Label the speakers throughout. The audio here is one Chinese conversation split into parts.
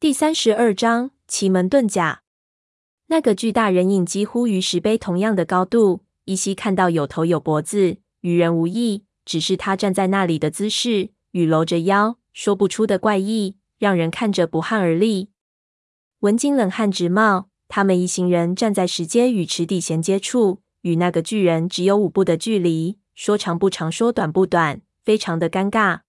Speaker 1: 第三十二章奇门遁甲。那个巨大人影几乎与石碑同样的高度，依稀看到有头有脖子，与人无异。只是他站在那里的姿势与搂着腰，说不出的怪异，让人看着不寒而栗。文景冷汗直冒。他们一行人站在石阶与池底衔接处，与那个巨人只有五步的距离，说长不长，说短不短，非常的尴尬。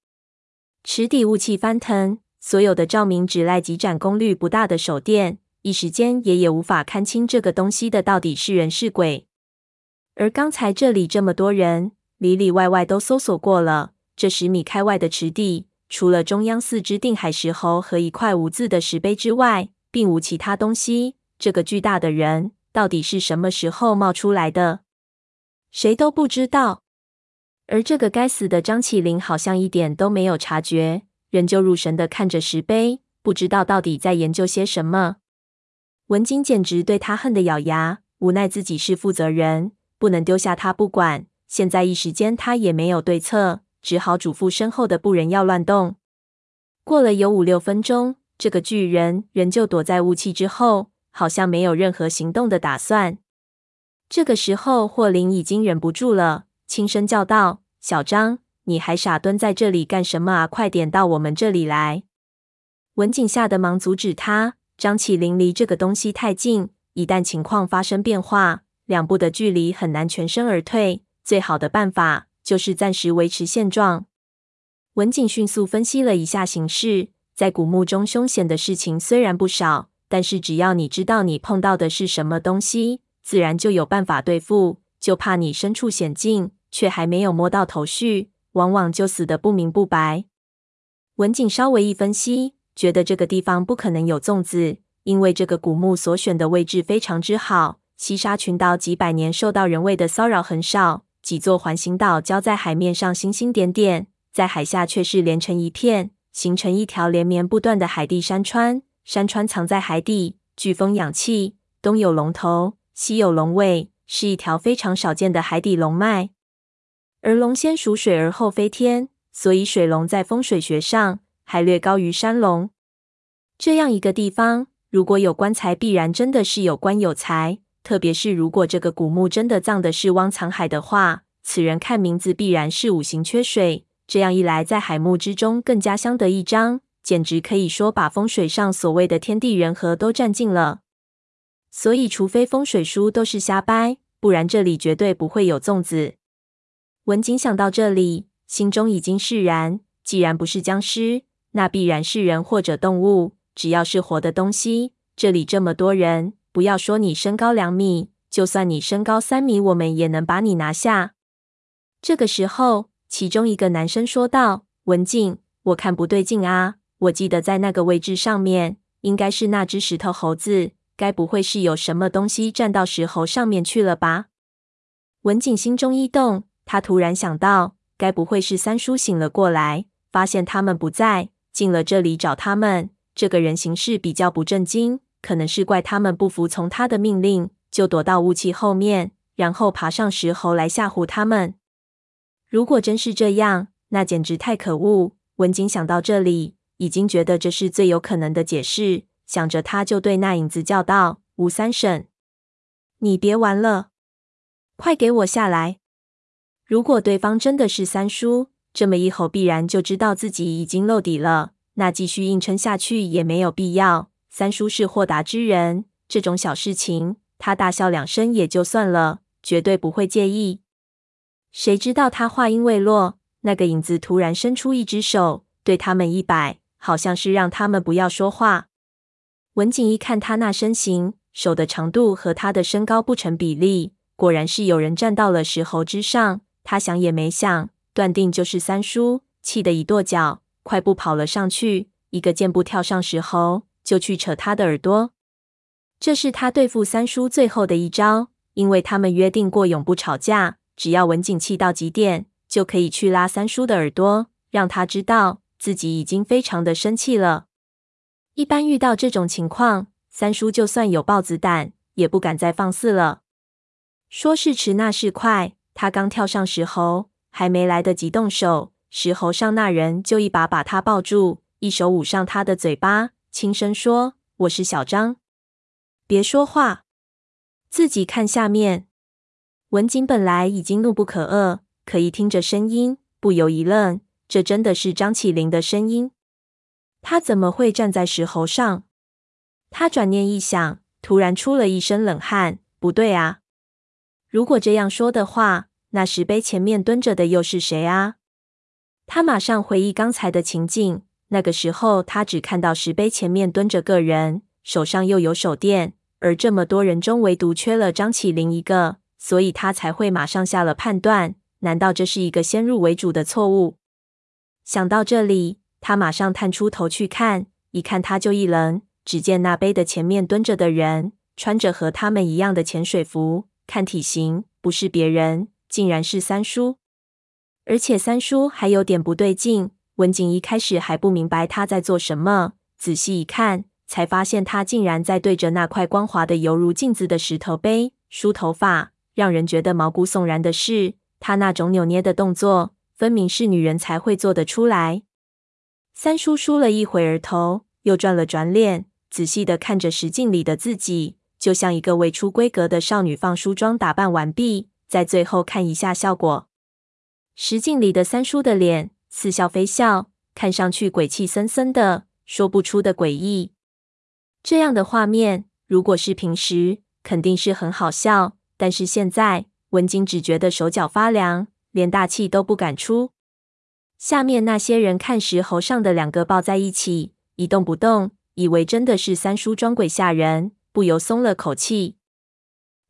Speaker 1: 池底雾气翻腾，所有的照明只赖几盏功率不大的手电，一时间爷爷无法看清这个东西的到底是人是鬼。而刚才这里这么多人，里里外外都搜索过了，这十米开外的池地，除了中央四只定海石猴和一块无字的石碑之外，并无其他东西。这个巨大的人到底是什么时候冒出来的？谁都不知道。而这个该死的张起灵好像一点都没有察觉，仍旧入神的看着石碑，不知道到底在研究些什么。文景简直对他恨得咬牙，无奈自己是负责人，不能丢下他不管。现在一时间他也没有对策，只好嘱咐身后的部人要乱动。过了有五六分钟，这个巨人仍旧躲在雾气之后。好像没有任何行动的打算。这个时候，霍林已经忍不住了，轻声叫道：“小张，你还傻蹲在这里干什么啊？快点到我们这里来！”文景吓得忙阻止他。张起灵离这个东西太近，一旦情况发生变化，两步的距离很难全身而退。最好的办法就是暂时维持现状。文景迅速分析了一下形势，在古墓中凶险的事情虽然不少。但是只要你知道你碰到的是什么东西，自然就有办法对付。就怕你身处险境，却还没有摸到头绪，往往就死得不明不白。文景稍微一分析，觉得这个地方不可能有粽子，因为这个古墓所选的位置非常之好。西沙群岛几百年受到人为的骚扰很少，几座环形岛礁在海面上星星点点，在海下却是连成一片，形成一条连绵不断的海底山川。山川藏在海底，飓风氧气，东有龙头，西有龙尾，是一条非常少见的海底龙脉。而龙先属水而后飞天，所以水龙在风水学上还略高于山龙。这样一个地方，如果有棺材，必然真的是有棺有财。特别是如果这个古墓真的葬的是汪藏海的话，此人看名字必然是五行缺水。这样一来，在海墓之中更加相得益彰。简直可以说把风水上所谓的天地人和都占尽了。所以，除非风水书都是瞎掰，不然这里绝对不会有粽子。文景想到这里，心中已经释然。既然不是僵尸，那必然是人或者动物。只要是活的东西，这里这么多人，不要说你身高两米，就算你身高三米，我们也能把你拿下。这个时候，其中一个男生说道：“文静，我看不对劲啊。”我记得在那个位置上面，应该是那只石头猴子，该不会是有什么东西站到石猴上面去了吧？文景心中一动，他突然想到，该不会是三叔醒了过来，发现他们不在，进了这里找他们。这个人行事比较不正经，可能是怪他们不服从他的命令，就躲到雾气后面，然后爬上石猴来吓唬他们。如果真是这样，那简直太可恶。文景想到这里。已经觉得这是最有可能的解释，想着他就对那影子叫道：“吴三婶，你别玩了，快给我下来！”如果对方真的是三叔，这么一吼必然就知道自己已经露底了，那继续硬撑下去也没有必要。三叔是豁达之人，这种小事情他大笑两声也就算了，绝对不会介意。谁知道他话音未落，那个影子突然伸出一只手，对他们一摆。好像是让他们不要说话。文景一看他那身形，手的长度和他的身高不成比例，果然是有人站到了石猴之上。他想也没想，断定就是三叔，气得一跺脚，快步跑了上去，一个箭步跳上石猴，就去扯他的耳朵。这是他对付三叔最后的一招，因为他们约定过永不吵架，只要文景气到极点，就可以去拉三叔的耳朵，让他知道。自己已经非常的生气了。一般遇到这种情况，三叔就算有豹子胆，也不敢再放肆了。说时迟，那时快，他刚跳上石猴，还没来得及动手，石猴上那人就一把把他抱住，一手捂上他的嘴巴，轻声说：“我是小张。”别说话，自己看下面。文景本来已经怒不可遏，可一听着声音，不由一愣。这真的是张起灵的声音？他怎么会站在石猴上？他转念一想，突然出了一身冷汗。不对啊！如果这样说的话，那石碑前面蹲着的又是谁啊？他马上回忆刚才的情境。那个时候，他只看到石碑前面蹲着个人，手上又有手电，而这么多人中，唯独缺了张起灵一个，所以他才会马上下了判断。难道这是一个先入为主的错误？想到这里，他马上探出头去看，一看他就一愣。只见那碑的前面蹲着的人，穿着和他们一样的潜水服，看体型不是别人，竟然是三叔。而且三叔还有点不对劲。文景一开始还不明白他在做什么，仔细一看，才发现他竟然在对着那块光滑的犹如镜子的石头碑梳头发。让人觉得毛骨悚然的是，他那种扭捏的动作，分明是女人才会做得出来。三叔梳了一会儿头，又转了转脸，仔细地看着石镜里的自己，就像一个未出闺阁的少女，放梳妆打扮完毕，在最后看一下效果。石镜里的三叔的脸。似笑非笑，看上去鬼气森森的，说不出的诡异。这样的画面，如果是平时，肯定是很好笑。但是现在，文景只觉得手脚发凉，连大气都不敢出。下面那些人看石猴上的两个抱在一起，一动不动，以为真的是三叔装鬼吓人，不由松了口气。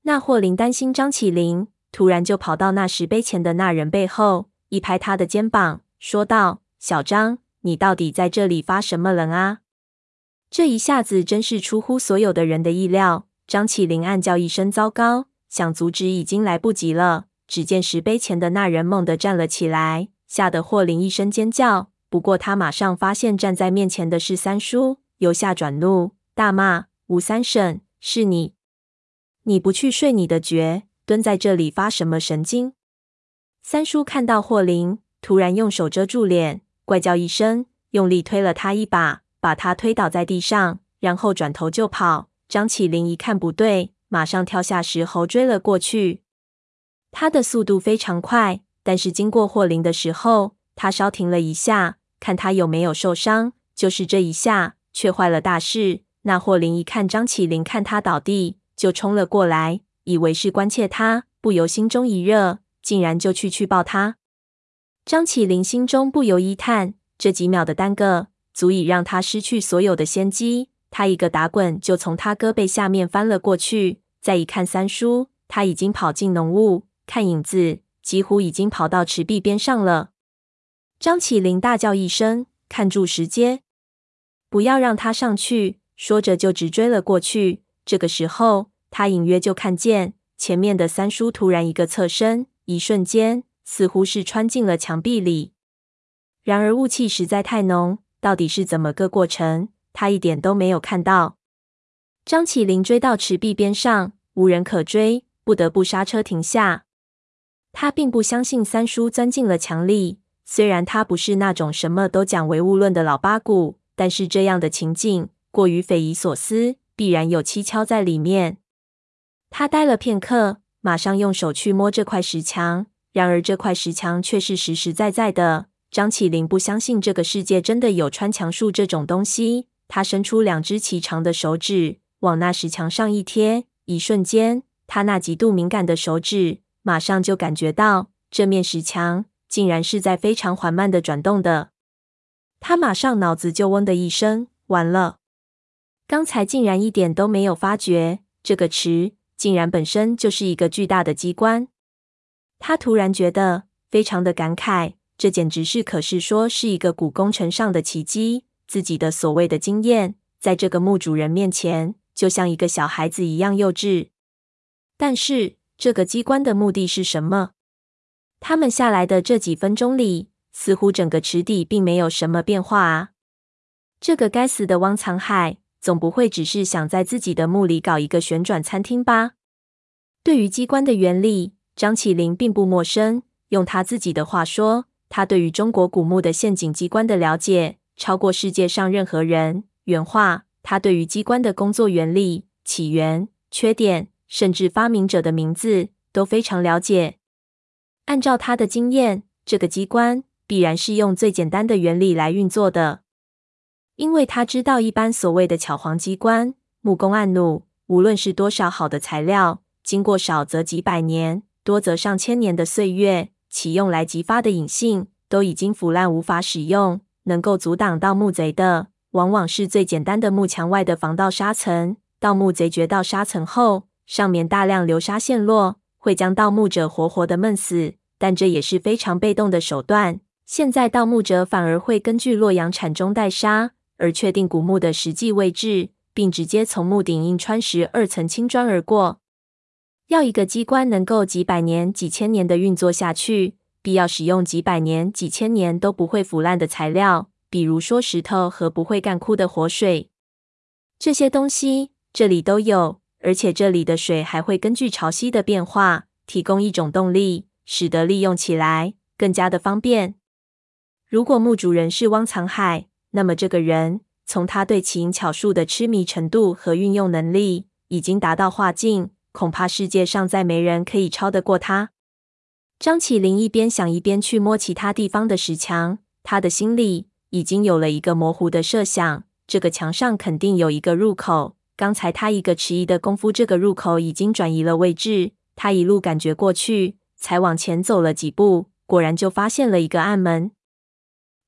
Speaker 1: 那霍林担心张起灵，突然就跑到那石碑前的那人背后，一拍他的肩膀。说道：“小张，你到底在这里发什么愣啊？”这一下子真是出乎所有的人的意料。张起灵暗叫一声“糟糕”，想阻止已经来不及了。只见石碑前的那人猛地站了起来，吓得霍林一声尖叫。不过他马上发现站在面前的是三叔，由下转怒，大骂：“吴三省，是你！你不去睡你的觉，蹲在这里发什么神经？”三叔看到霍林。突然用手遮住脸，怪叫一声，用力推了他一把，把他推倒在地上，然后转头就跑。张起灵一看不对，马上跳下石猴追了过去。他的速度非常快，但是经过霍林的时候，他稍停了一下，看他有没有受伤。就是这一下，却坏了大事。那霍林一看张起灵看他倒地，就冲了过来，以为是关切他，不由心中一热，竟然就去去抱他。张起灵心中不由一叹，这几秒的耽搁，足以让他失去所有的先机。他一个打滚，就从他胳膊下面翻了过去。再一看三叔，他已经跑进浓雾，看影子，几乎已经跑到池壁边上了。张起灵大叫一声：“看住石阶，不要让他上去！”说着就直追了过去。这个时候，他隐约就看见前面的三叔突然一个侧身，一瞬间。似乎是穿进了墙壁里，然而雾气实在太浓，到底是怎么个过程，他一点都没有看到。张起灵追到池壁边上，无人可追，不得不刹车停下。他并不相信三叔钻进了墙里，虽然他不是那种什么都讲唯物论的老八股，但是这样的情景过于匪夷所思，必然有蹊跷在里面。他呆了片刻，马上用手去摸这块石墙。然而这块石墙却是实实在在的。张起灵不相信这个世界真的有穿墙术这种东西。他伸出两只奇长的手指，往那石墙上一贴，一瞬间，他那极度敏感的手指马上就感觉到这面石墙竟然是在非常缓慢的转动的。他马上脑子就嗡的一声，完了！刚才竟然一点都没有发觉，这个池竟然本身就是一个巨大的机关。他突然觉得非常的感慨，这简直是可是说是一个古工程上的奇迹。自己的所谓的经验，在这个墓主人面前，就像一个小孩子一样幼稚。但是这个机关的目的是什么？他们下来的这几分钟里，似乎整个池底并没有什么变化啊！这个该死的汪藏海，总不会只是想在自己的墓里搞一个旋转餐厅吧？对于机关的原理，张起灵并不陌生，用他自己的话说，他对于中国古墓的陷阱机关的了解超过世界上任何人。原话，他对于机关的工作原理、起源、缺点，甚至发明者的名字都非常了解。按照他的经验，这个机关必然是用最简单的原理来运作的，因为他知道，一般所谓的巧簧机关、木工按弩，无论是多少好的材料，经过少则几百年，多则上千年的岁月，其用来激发的引信都已经腐烂无法使用。能够阻挡盗墓贼的，往往是最简单的木墙外的防盗沙层。盗墓贼掘到沙层后，上面大量流沙陷落，会将盗墓者活活的闷死。但这也是非常被动的手段。现在盗墓者反而会根据洛阳铲中带沙，而确定古墓的实际位置，并直接从墓顶硬穿石二层青砖而过。要一个机关能够几百年、几千年的运作下去，必要使用几百年、几千年都不会腐烂的材料，比如说石头和不会干枯的活水。这些东西这里都有，而且这里的水还会根据潮汐的变化，提供一种动力。使得利用起来更加的方便。如果墓主人是汪藏海，那么这个人从他对奇淫巧术的痴迷程度和运用能力，已经达到化境，恐怕世界上再没人可以超得过他。张起灵一边想一边去摸其他地方的石墙，他的心里已经有了一个模糊的设想：这个墙上肯定有一个入口。刚才他一个迟疑的功夫，这个入口已经转移了位置。他一路感觉过去。才往前走了几步，果然就发现了一个暗门。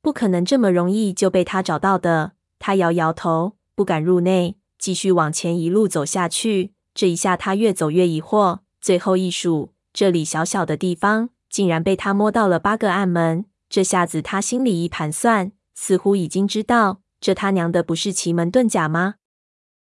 Speaker 1: 不可能这么容易就被他找到的。他摇摇头，不敢入内，继续往前一路走下去。这一下，他越走越疑惑。最后一数，这里小小的地方，竟然被他摸到了八个暗门。这下子，他心里一盘算，似乎已经知道，这他娘的不是奇门遁甲吗？